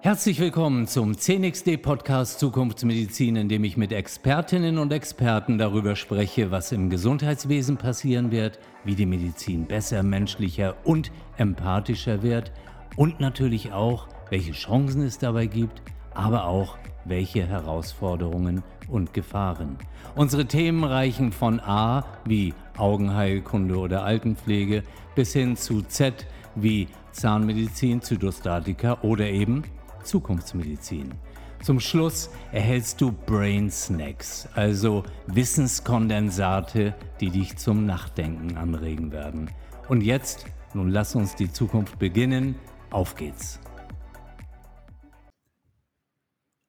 Herzlich willkommen zum CNXD Podcast Zukunftsmedizin, in dem ich mit Expertinnen und Experten darüber spreche, was im Gesundheitswesen passieren wird, wie die Medizin besser, menschlicher und empathischer wird und natürlich auch, welche Chancen es dabei gibt, aber auch welche Herausforderungen und Gefahren. Unsere Themen reichen von A wie Augenheilkunde oder Altenpflege bis hin zu Z wie Zahnmedizin, Zytostatika oder eben Zukunftsmedizin. Zum Schluss erhältst du Brain Snacks, also Wissenskondensate, die dich zum Nachdenken anregen werden. Und jetzt, nun lass uns die Zukunft beginnen. Auf geht's.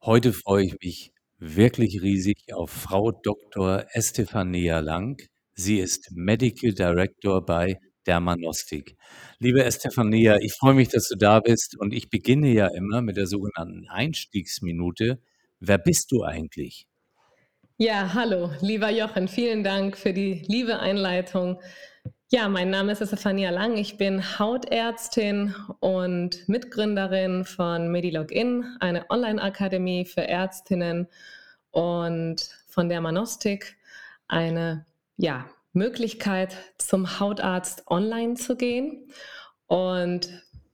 Heute freue ich mich wirklich riesig auf Frau Dr. Estefania Lang. Sie ist Medical Director bei Dermanostik. Liebe Estefania, ich freue mich, dass du da bist und ich beginne ja immer mit der sogenannten Einstiegsminute. Wer bist du eigentlich? Ja, hallo, lieber Jochen, vielen Dank für die liebe Einleitung. Ja, mein Name ist Estefania Lang. Ich bin Hautärztin und Mitgründerin von MediLogin, eine Online-Akademie für Ärztinnen und von Dermanostik, eine ja, Möglichkeit, zum Hautarzt online zu gehen und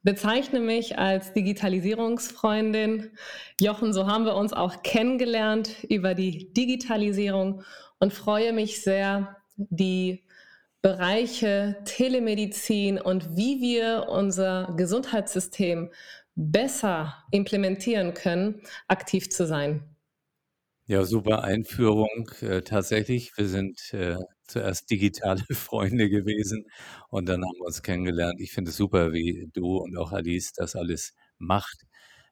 bezeichne mich als Digitalisierungsfreundin. Jochen, so haben wir uns auch kennengelernt über die Digitalisierung und freue mich sehr, die Bereiche Telemedizin und wie wir unser Gesundheitssystem besser implementieren können, aktiv zu sein. Ja, super Einführung. Äh, tatsächlich, wir sind äh, zuerst digitale Freunde gewesen und dann haben wir uns kennengelernt. Ich finde es super, wie du und auch Alice das alles macht.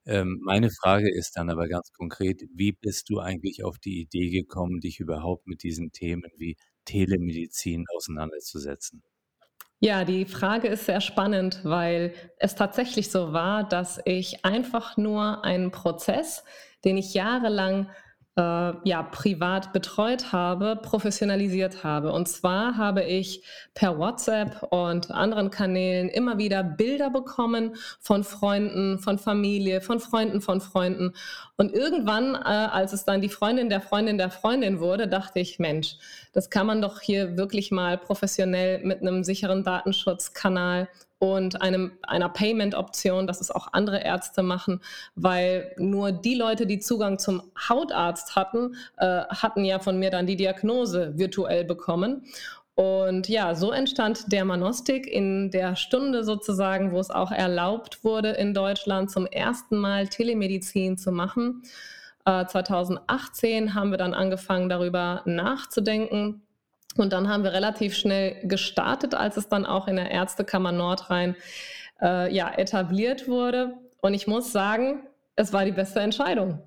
Ähm, meine Frage ist dann aber ganz konkret, wie bist du eigentlich auf die Idee gekommen, dich überhaupt mit diesen Themen wie Telemedizin auseinanderzusetzen? Ja, die Frage ist sehr spannend, weil es tatsächlich so war, dass ich einfach nur einen Prozess, den ich jahrelang äh, ja, privat betreut habe, professionalisiert habe. Und zwar habe ich per WhatsApp und anderen Kanälen immer wieder Bilder bekommen von Freunden, von Familie, von Freunden von Freunden. Und irgendwann, äh, als es dann die Freundin der Freundin der Freundin wurde, dachte ich, Mensch, das kann man doch hier wirklich mal professionell mit einem sicheren Datenschutzkanal und einem, einer Payment-Option, dass es auch andere Ärzte machen, weil nur die Leute, die Zugang zum Hautarzt hatten, äh, hatten ja von mir dann die Diagnose virtuell bekommen. Und ja, so entstand der Manostik in der Stunde sozusagen, wo es auch erlaubt wurde, in Deutschland zum ersten Mal Telemedizin zu machen. Äh, 2018 haben wir dann angefangen, darüber nachzudenken, und dann haben wir relativ schnell gestartet, als es dann auch in der Ärztekammer Nordrhein äh, ja, etabliert wurde. Und ich muss sagen, es war die beste Entscheidung.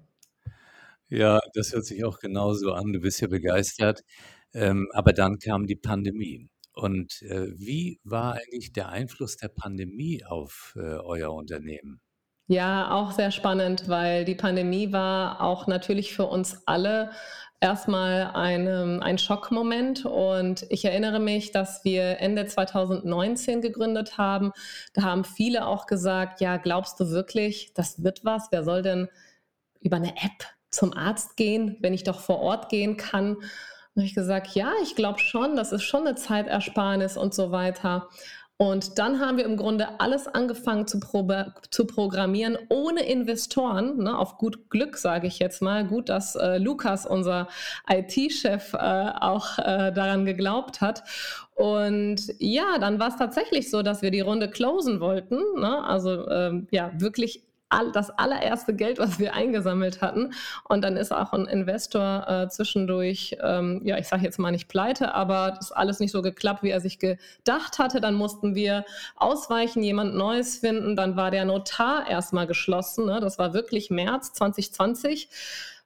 Ja, das hört sich auch genauso an. Du bist ja begeistert. Ähm, aber dann kam die Pandemie. Und äh, wie war eigentlich der Einfluss der Pandemie auf äh, euer Unternehmen? Ja, auch sehr spannend, weil die Pandemie war auch natürlich für uns alle erstmal ein, ähm, ein Schockmoment. Und ich erinnere mich, dass wir Ende 2019 gegründet haben. Da haben viele auch gesagt, ja, glaubst du wirklich, das wird was? Wer soll denn über eine App zum Arzt gehen, wenn ich doch vor Ort gehen kann? Und habe ich gesagt, ja, ich glaube schon, das ist schon eine Zeitersparnis und so weiter. Und dann haben wir im Grunde alles angefangen zu, zu programmieren ohne Investoren, ne, auf gut Glück sage ich jetzt mal. Gut, dass äh, Lukas, unser IT-Chef, äh, auch äh, daran geglaubt hat. Und ja, dann war es tatsächlich so, dass wir die Runde closen wollten. Ne? Also ähm, ja, wirklich all, das allererste Geld, was wir eingesammelt hatten. Und dann ist auch ein Investor äh, zwischendurch, ähm, ja, ich sage jetzt mal nicht pleite, aber das ist alles nicht so geklappt, wie er sich gedacht hatte. Dann mussten wir ausweichen, jemand Neues finden. Dann war der Notar erstmal geschlossen. Ne? Das war wirklich März 2020.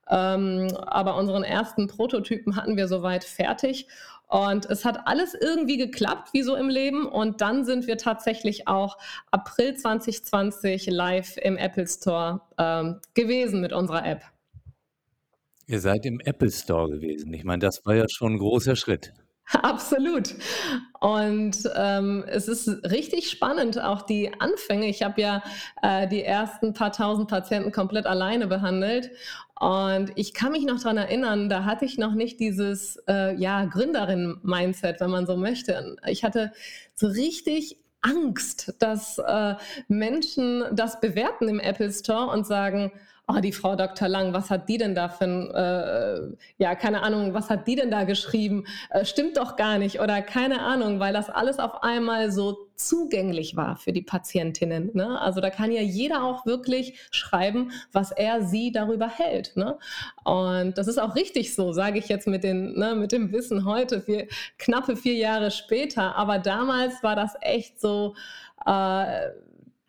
Ähm, aber unseren ersten Prototypen hatten wir soweit fertig. Und es hat alles irgendwie geklappt, wie so im Leben. Und dann sind wir tatsächlich auch April 2020 live im Apple Store ähm, gewesen mit unserer App. Ihr seid im Apple Store gewesen. Ich meine, das war ja schon ein großer Schritt. Absolut. Und ähm, es ist richtig spannend, auch die Anfänge. Ich habe ja äh, die ersten paar tausend Patienten komplett alleine behandelt. Und ich kann mich noch daran erinnern, da hatte ich noch nicht dieses äh, ja, Gründerin-Mindset, wenn man so möchte. Ich hatte so richtig Angst, dass äh, Menschen das bewerten im Apple Store und sagen, oh, die Frau Dr. Lang, was hat die denn da für ein, äh, ja, keine Ahnung, was hat die denn da geschrieben? Äh, stimmt doch gar nicht oder keine Ahnung, weil das alles auf einmal so zugänglich war für die Patientinnen. Ne? Also da kann ja jeder auch wirklich schreiben, was er sie darüber hält. Ne? Und das ist auch richtig so, sage ich jetzt mit, den, ne, mit dem Wissen heute, vier, knappe vier Jahre später. Aber damals war das echt so äh,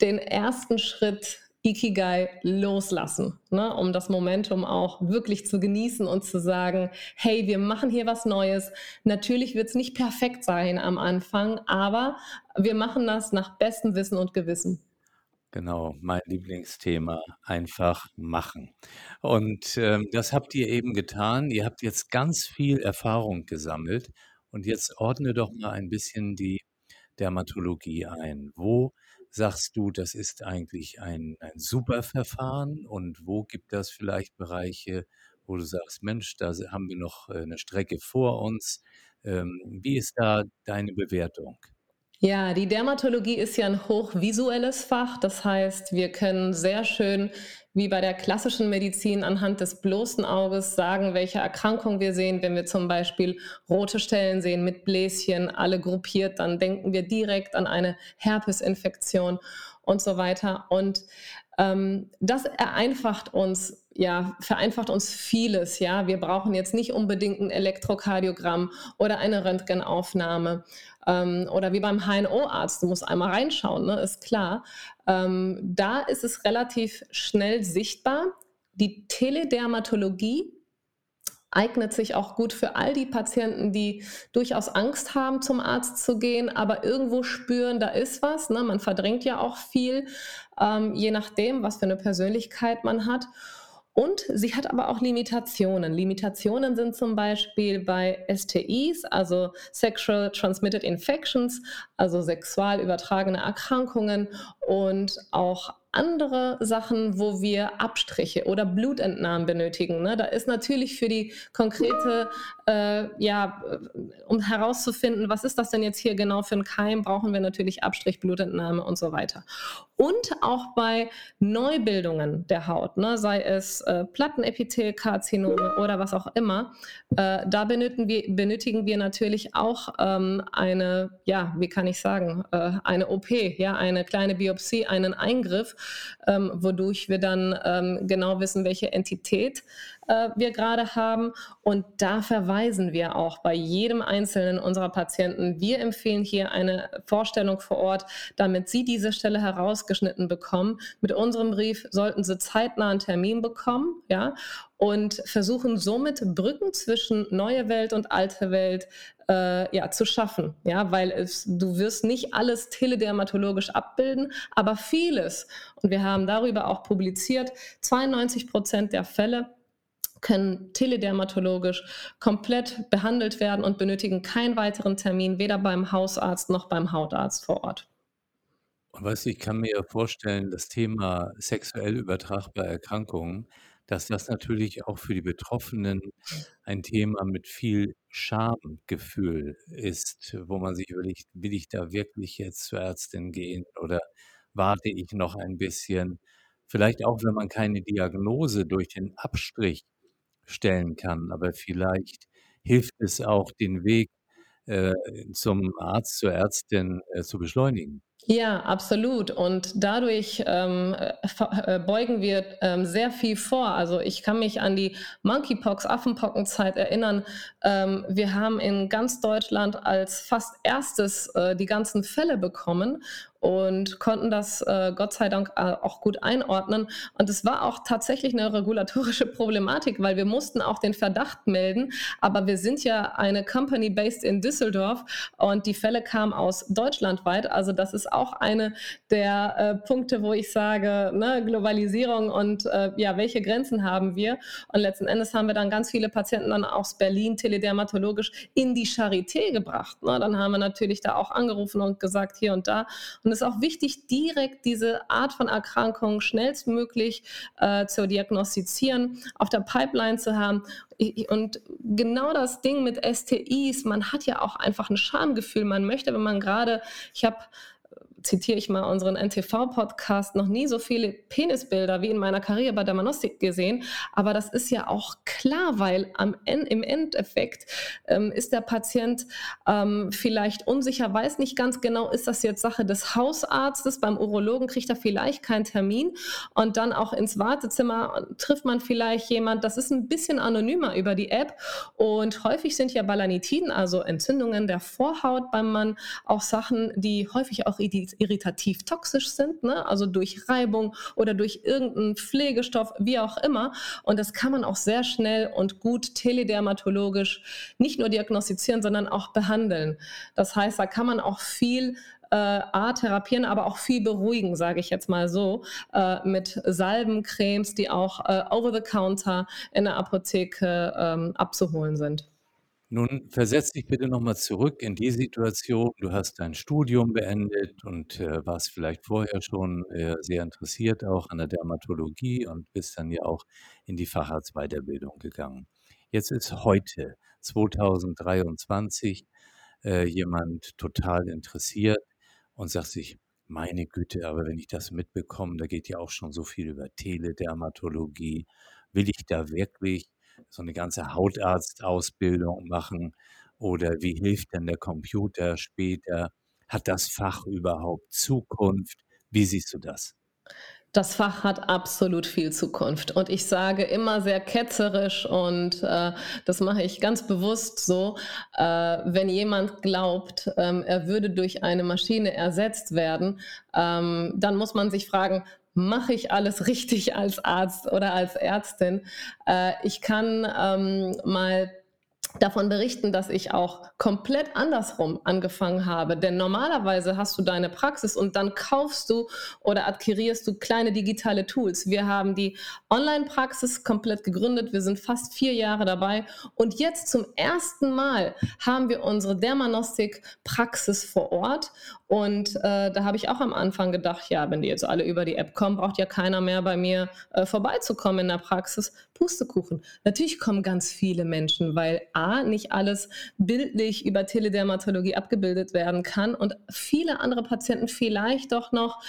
den ersten Schritt Ikigai loslassen, ne, um das Momentum auch wirklich zu genießen und zu sagen, hey, wir machen hier was Neues. Natürlich wird es nicht perfekt sein am Anfang, aber wir machen das nach bestem Wissen und Gewissen. Genau, mein Lieblingsthema, einfach machen. Und ähm, das habt ihr eben getan. Ihr habt jetzt ganz viel Erfahrung gesammelt. Und jetzt ordne doch mal ein bisschen die Dermatologie ein. Wo sagst du, das ist eigentlich ein, ein super Verfahren und wo gibt das vielleicht Bereiche, wo du sagst, Mensch, da haben wir noch äh, eine Strecke vor uns. Ähm, wie ist da deine Bewertung? Ja, die Dermatologie ist ja ein hochvisuelles Fach. Das heißt, wir können sehr schön, wie bei der klassischen Medizin, anhand des bloßen Auges sagen, welche Erkrankung wir sehen. Wenn wir zum Beispiel rote Stellen sehen mit Bläschen, alle gruppiert, dann denken wir direkt an eine Herpesinfektion und so weiter. Und das vereinfacht uns ja, vereinfacht uns vieles. Ja, wir brauchen jetzt nicht unbedingt ein Elektrokardiogramm oder eine Röntgenaufnahme ähm, oder wie beim HNO-Arzt. Du musst einmal reinschauen, ne? ist klar. Ähm, da ist es relativ schnell sichtbar. Die Teledermatologie eignet sich auch gut für all die Patienten, die durchaus Angst haben, zum Arzt zu gehen, aber irgendwo spüren, da ist was. Ne? Man verdrängt ja auch viel, ähm, je nachdem, was für eine Persönlichkeit man hat. Und sie hat aber auch Limitationen. Limitationen sind zum Beispiel bei STIs, also Sexual Transmitted Infections, also sexual übertragene Erkrankungen und auch andere Sachen, wo wir Abstriche oder Blutentnahmen benötigen. Ne? Da ist natürlich für die konkrete, äh, ja, äh, um herauszufinden, was ist das denn jetzt hier genau für ein Keim, brauchen wir natürlich Abstrich, Blutentnahme und so weiter. Und auch bei Neubildungen der Haut, ne? sei es äh, Plattenepithelkarzinome oder was auch immer, äh, da benötigen wir, benötigen wir natürlich auch ähm, eine, ja, wie kann ich sagen, äh, eine OP, ja, eine kleine Biopsie, einen Eingriff, ähm, wodurch wir dann ähm, genau wissen, welche Entität äh, wir gerade haben. Und da verweisen wir auch bei jedem einzelnen unserer Patienten. Wir empfehlen hier eine Vorstellung vor Ort, damit Sie diese Stelle herausgeschnitten bekommen. Mit unserem Brief sollten Sie zeitnah einen Termin bekommen, ja, und versuchen somit Brücken zwischen neue Welt und alte Welt äh, ja, zu schaffen. Ja, weil es, du wirst nicht alles teledermatologisch abbilden, aber vieles. Und wir haben darüber auch publiziert, 92 Prozent der Fälle können teledermatologisch komplett behandelt werden und benötigen keinen weiteren Termin, weder beim Hausarzt noch beim Hautarzt vor Ort. Und weißt du, ich kann mir vorstellen, das Thema sexuell übertragbare Erkrankungen, dass das natürlich auch für die Betroffenen ein Thema mit viel Schamgefühl ist, wo man sich überlegt, will ich da wirklich jetzt zur Ärztin gehen oder warte ich noch ein bisschen? Vielleicht auch, wenn man keine Diagnose durch den Abstrich stellen kann. Aber vielleicht hilft es auch, den Weg äh, zum Arzt, zur Ärztin äh, zu beschleunigen. Ja, absolut. Und dadurch ähm, äh, äh, beugen wir ähm, sehr viel vor. Also ich kann mich an die Monkeypox, Affenpockenzeit erinnern. Ähm, wir haben in ganz Deutschland als fast erstes äh, die ganzen Fälle bekommen und konnten das äh, Gott sei Dank äh, auch gut einordnen. Und es war auch tatsächlich eine regulatorische Problematik, weil wir mussten auch den Verdacht melden. Aber wir sind ja eine Company based in Düsseldorf und die Fälle kamen aus deutschlandweit. Also das ist auch eine der äh, Punkte, wo ich sage, ne, Globalisierung und äh, ja, welche Grenzen haben wir? Und letzten Endes haben wir dann ganz viele Patienten dann aus Berlin teledermatologisch in die Charité gebracht. Ne? Dann haben wir natürlich da auch angerufen und gesagt, hier und da. Und ist auch wichtig, direkt diese Art von Erkrankung schnellstmöglich äh, zu diagnostizieren, auf der Pipeline zu haben. Und genau das Ding mit STIs, man hat ja auch einfach ein Schamgefühl. Man möchte, wenn man gerade, ich habe zitiere ich mal unseren NTV-Podcast, noch nie so viele Penisbilder wie in meiner Karriere bei der Manostik gesehen. Aber das ist ja auch klar, weil am, im Endeffekt ähm, ist der Patient ähm, vielleicht unsicher, weiß nicht ganz genau, ist das jetzt Sache des Hausarztes, beim Urologen kriegt er vielleicht keinen Termin. Und dann auch ins Wartezimmer trifft man vielleicht jemand, das ist ein bisschen anonymer über die App. Und häufig sind ja Balanitiden, also Entzündungen der Vorhaut beim Mann, auch Sachen, die häufig auch irritativ toxisch sind, ne? also durch Reibung oder durch irgendeinen Pflegestoff, wie auch immer. Und das kann man auch sehr schnell und gut teledermatologisch nicht nur diagnostizieren, sondern auch behandeln. Das heißt, da kann man auch viel äh, A, therapieren, aber auch viel beruhigen, sage ich jetzt mal so, äh, mit Salben, Cremes, die auch äh, over the counter in der Apotheke ähm, abzuholen sind. Nun versetz dich bitte nochmal zurück in die Situation. Du hast dein Studium beendet und äh, warst vielleicht vorher schon äh, sehr interessiert auch an der Dermatologie und bist dann ja auch in die Facharztweiterbildung gegangen. Jetzt ist heute 2023 äh, jemand total interessiert und sagt sich, meine Güte, aber wenn ich das mitbekomme, da geht ja auch schon so viel über Teledermatologie. Will ich da wirklich so eine ganze Hautarztausbildung machen? Oder wie hilft denn der Computer später? Hat das Fach überhaupt Zukunft? Wie siehst du das? Das Fach hat absolut viel Zukunft. Und ich sage immer sehr ketzerisch und äh, das mache ich ganz bewusst so, äh, wenn jemand glaubt, ähm, er würde durch eine Maschine ersetzt werden, ähm, dann muss man sich fragen, mache ich alles richtig als Arzt oder als Ärztin. Äh, ich kann ähm, mal davon berichten, dass ich auch komplett andersrum angefangen habe. Denn normalerweise hast du deine Praxis und dann kaufst du oder adquirierst du kleine digitale Tools. Wir haben die Online-Praxis komplett gegründet. Wir sind fast vier Jahre dabei. Und jetzt zum ersten Mal haben wir unsere Dermanostik-Praxis vor Ort. Und äh, da habe ich auch am Anfang gedacht, ja, wenn die jetzt alle über die App kommen, braucht ja keiner mehr bei mir äh, vorbeizukommen in der Praxis. Pustekuchen. Natürlich kommen ganz viele Menschen, weil A, nicht alles bildlich über Teledermatologie abgebildet werden kann und viele andere Patienten vielleicht doch noch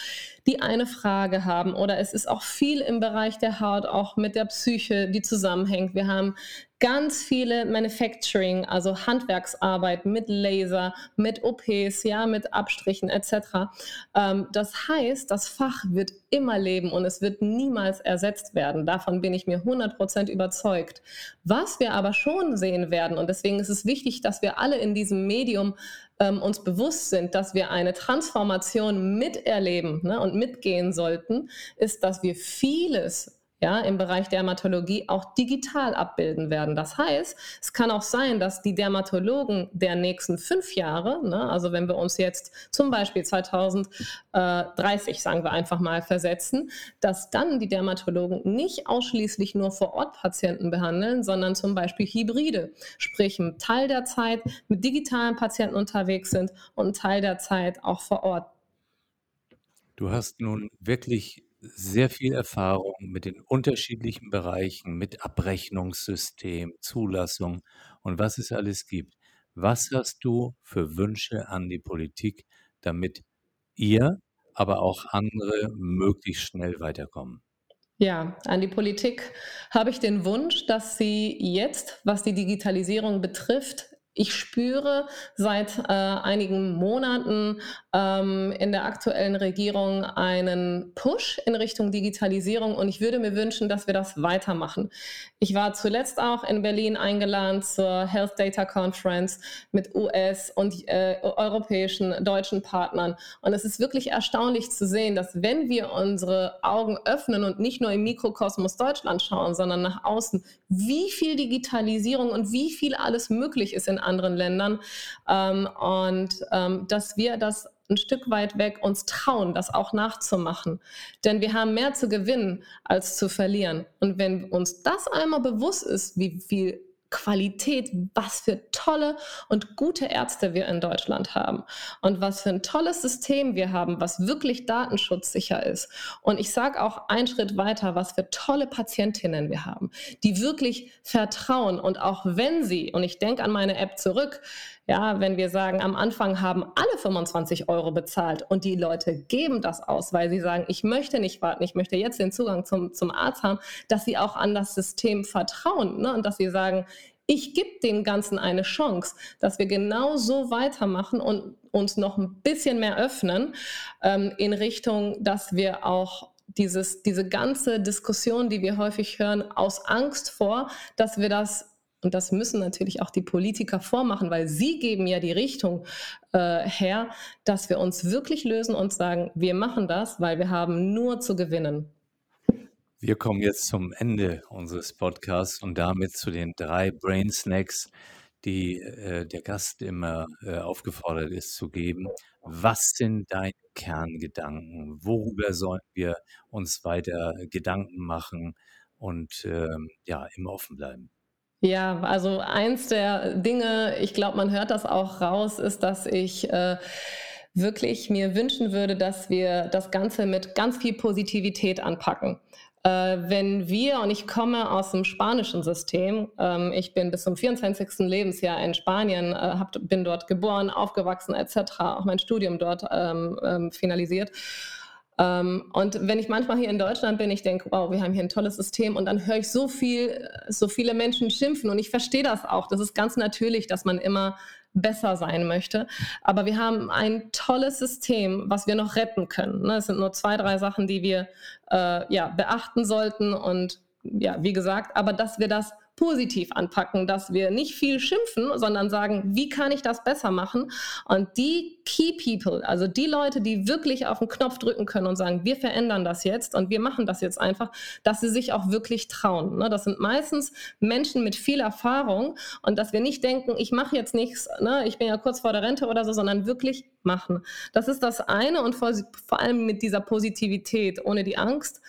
die eine Frage haben oder es ist auch viel im Bereich der Haut, auch mit der Psyche, die zusammenhängt. Wir haben ganz viele Manufacturing, also Handwerksarbeit mit Laser, mit OPs, ja, mit Abstrichen etc. Ähm, das heißt, das Fach wird immer leben und es wird niemals ersetzt werden. Davon bin ich mir 100% überzeugt. Was wir aber schon sehen werden, und deswegen ist es wichtig, dass wir alle in diesem Medium ähm, uns bewusst sind, dass wir eine Transformation miterleben ne, und mitgehen sollten, ist, dass wir vieles ja, im Bereich Dermatologie auch digital abbilden werden. Das heißt, es kann auch sein, dass die Dermatologen der nächsten fünf Jahre, ne, also wenn wir uns jetzt zum Beispiel 2030, sagen wir einfach mal, versetzen, dass dann die Dermatologen nicht ausschließlich nur vor Ort Patienten behandeln, sondern zum Beispiel Hybride, sprich einen Teil der Zeit mit digitalen Patienten unterwegs sind und einen Teil der Zeit auch vor Ort. Du hast nun wirklich sehr viel Erfahrung mit den unterschiedlichen Bereichen, mit Abrechnungssystem, Zulassung und was es alles gibt. Was hast du für Wünsche an die Politik, damit ihr, aber auch andere möglichst schnell weiterkommen? Ja, an die Politik habe ich den Wunsch, dass sie jetzt, was die Digitalisierung betrifft, ich spüre seit äh, einigen Monaten ähm, in der aktuellen Regierung einen Push in Richtung Digitalisierung und ich würde mir wünschen, dass wir das weitermachen. Ich war zuletzt auch in Berlin eingeladen zur Health Data Conference mit US und äh, europäischen, deutschen Partnern und es ist wirklich erstaunlich zu sehen, dass wenn wir unsere Augen öffnen und nicht nur im Mikrokosmos Deutschland schauen, sondern nach außen, wie viel Digitalisierung und wie viel alles möglich ist in anderen Ländern ähm, und ähm, dass wir das ein Stück weit weg uns trauen, das auch nachzumachen. Denn wir haben mehr zu gewinnen als zu verlieren. Und wenn uns das einmal bewusst ist, wie viel Qualität, was für tolle und gute Ärzte wir in Deutschland haben und was für ein tolles System wir haben, was wirklich datenschutzsicher ist. Und ich sage auch einen Schritt weiter, was für tolle Patientinnen wir haben, die wirklich vertrauen und auch wenn sie, und ich denke an meine App zurück, ja, wenn wir sagen, am Anfang haben alle 25 Euro bezahlt und die Leute geben das aus, weil sie sagen, ich möchte nicht warten, ich möchte jetzt den Zugang zum, zum Arzt haben, dass sie auch an das System vertrauen ne? und dass sie sagen, ich gebe dem Ganzen eine Chance, dass wir genau so weitermachen und uns noch ein bisschen mehr öffnen ähm, in Richtung, dass wir auch dieses, diese ganze Diskussion, die wir häufig hören, aus Angst vor, dass wir das und das müssen natürlich auch die Politiker vormachen, weil sie geben ja die Richtung äh, her, dass wir uns wirklich lösen und sagen, wir machen das, weil wir haben nur zu gewinnen. Wir kommen jetzt zum Ende unseres Podcasts und damit zu den drei Brain Snacks, die äh, der Gast immer äh, aufgefordert ist zu geben. Was sind deine Kerngedanken? Worüber sollen wir uns weiter Gedanken machen und ähm, ja, immer offen bleiben? Ja, also eins der Dinge, ich glaube, man hört das auch raus, ist, dass ich äh, wirklich mir wünschen würde, dass wir das Ganze mit ganz viel Positivität anpacken. Äh, wenn wir, und ich komme aus dem spanischen System, ähm, ich bin bis zum 24. Lebensjahr in Spanien, äh, bin dort geboren, aufgewachsen etc., auch mein Studium dort ähm, ähm, finalisiert. Und wenn ich manchmal hier in Deutschland bin, ich denke, wow, wir haben hier ein tolles System und dann höre ich so viel, so viele Menschen schimpfen und ich verstehe das auch. Das ist ganz natürlich, dass man immer besser sein möchte. Aber wir haben ein tolles System, was wir noch retten können. Ne? Es sind nur zwei, drei Sachen, die wir äh, ja, beachten sollten und ja, wie gesagt, aber dass wir das positiv anpacken, dass wir nicht viel schimpfen, sondern sagen, wie kann ich das besser machen? Und die Key People, also die Leute, die wirklich auf den Knopf drücken können und sagen, wir verändern das jetzt und wir machen das jetzt einfach, dass sie sich auch wirklich trauen. Ne? Das sind meistens Menschen mit viel Erfahrung und dass wir nicht denken, ich mache jetzt nichts, ne? ich bin ja kurz vor der Rente oder so, sondern wirklich machen. Das ist das eine und vor, vor allem mit dieser Positivität, ohne die Angst.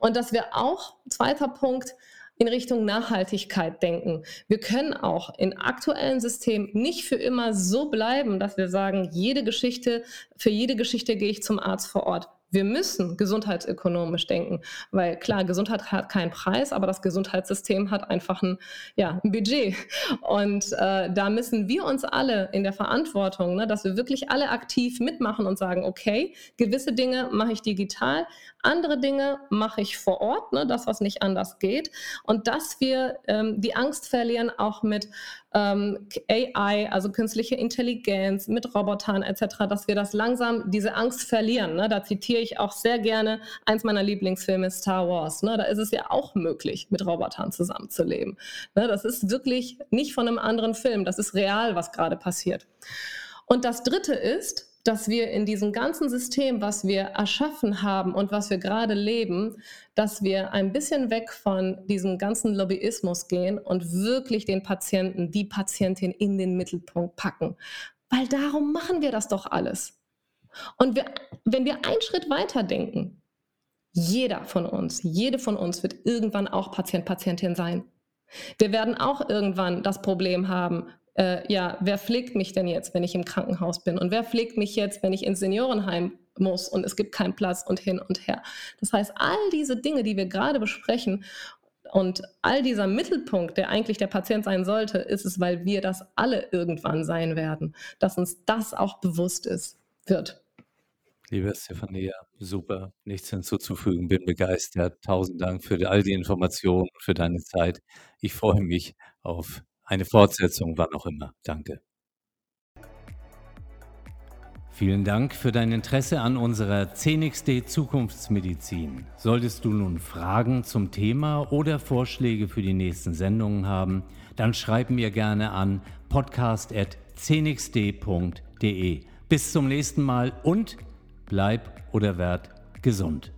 Und dass wir auch, zweiter Punkt, in Richtung Nachhaltigkeit denken. Wir können auch in aktuellen Systemen nicht für immer so bleiben, dass wir sagen, jede Geschichte, für jede Geschichte gehe ich zum Arzt vor Ort. Wir müssen gesundheitsökonomisch denken, weil klar, Gesundheit hat keinen Preis, aber das Gesundheitssystem hat einfach ein, ja, ein Budget. Und äh, da müssen wir uns alle in der Verantwortung, ne, dass wir wirklich alle aktiv mitmachen und sagen, okay, gewisse Dinge mache ich digital, andere Dinge mache ich vor Ort, ne, das, was nicht anders geht. Und dass wir ähm, die Angst verlieren, auch mit ähm, AI, also künstliche Intelligenz, mit Robotern etc., dass wir das langsam, diese Angst verlieren. Ne? Da zitiere ich auch sehr gerne eins meiner Lieblingsfilme, Star Wars. Ne? Da ist es ja auch möglich, mit Robotern zusammenzuleben. Ne? Das ist wirklich nicht von einem anderen Film, das ist real, was gerade passiert. Und das Dritte ist, dass wir in diesem ganzen System, was wir erschaffen haben und was wir gerade leben, dass wir ein bisschen weg von diesem ganzen Lobbyismus gehen und wirklich den Patienten, die Patientin in den Mittelpunkt packen. Weil darum machen wir das doch alles. Und wir, wenn wir einen Schritt weiter denken, jeder von uns, jede von uns wird irgendwann auch Patient, Patientin sein. Wir werden auch irgendwann das Problem haben, äh, ja, wer pflegt mich denn jetzt, wenn ich im Krankenhaus bin? Und wer pflegt mich jetzt, wenn ich ins Seniorenheim muss und es gibt keinen Platz und hin und her? Das heißt, all diese Dinge, die wir gerade besprechen und all dieser Mittelpunkt, der eigentlich der Patient sein sollte, ist es, weil wir das alle irgendwann sein werden, dass uns das auch bewusst ist, wird. Liebe Stefania, super, nichts hinzuzufügen, bin begeistert. Tausend Dank für all die Informationen, für deine Zeit. Ich freue mich auf eine Fortsetzung, wann auch immer. Danke. Vielen Dank für dein Interesse an unserer CNXD Zukunftsmedizin. Solltest du nun Fragen zum Thema oder Vorschläge für die nächsten Sendungen haben, dann schreib mir gerne an podcast.cnxd.de. Bis zum nächsten Mal und bleib oder werd gesund.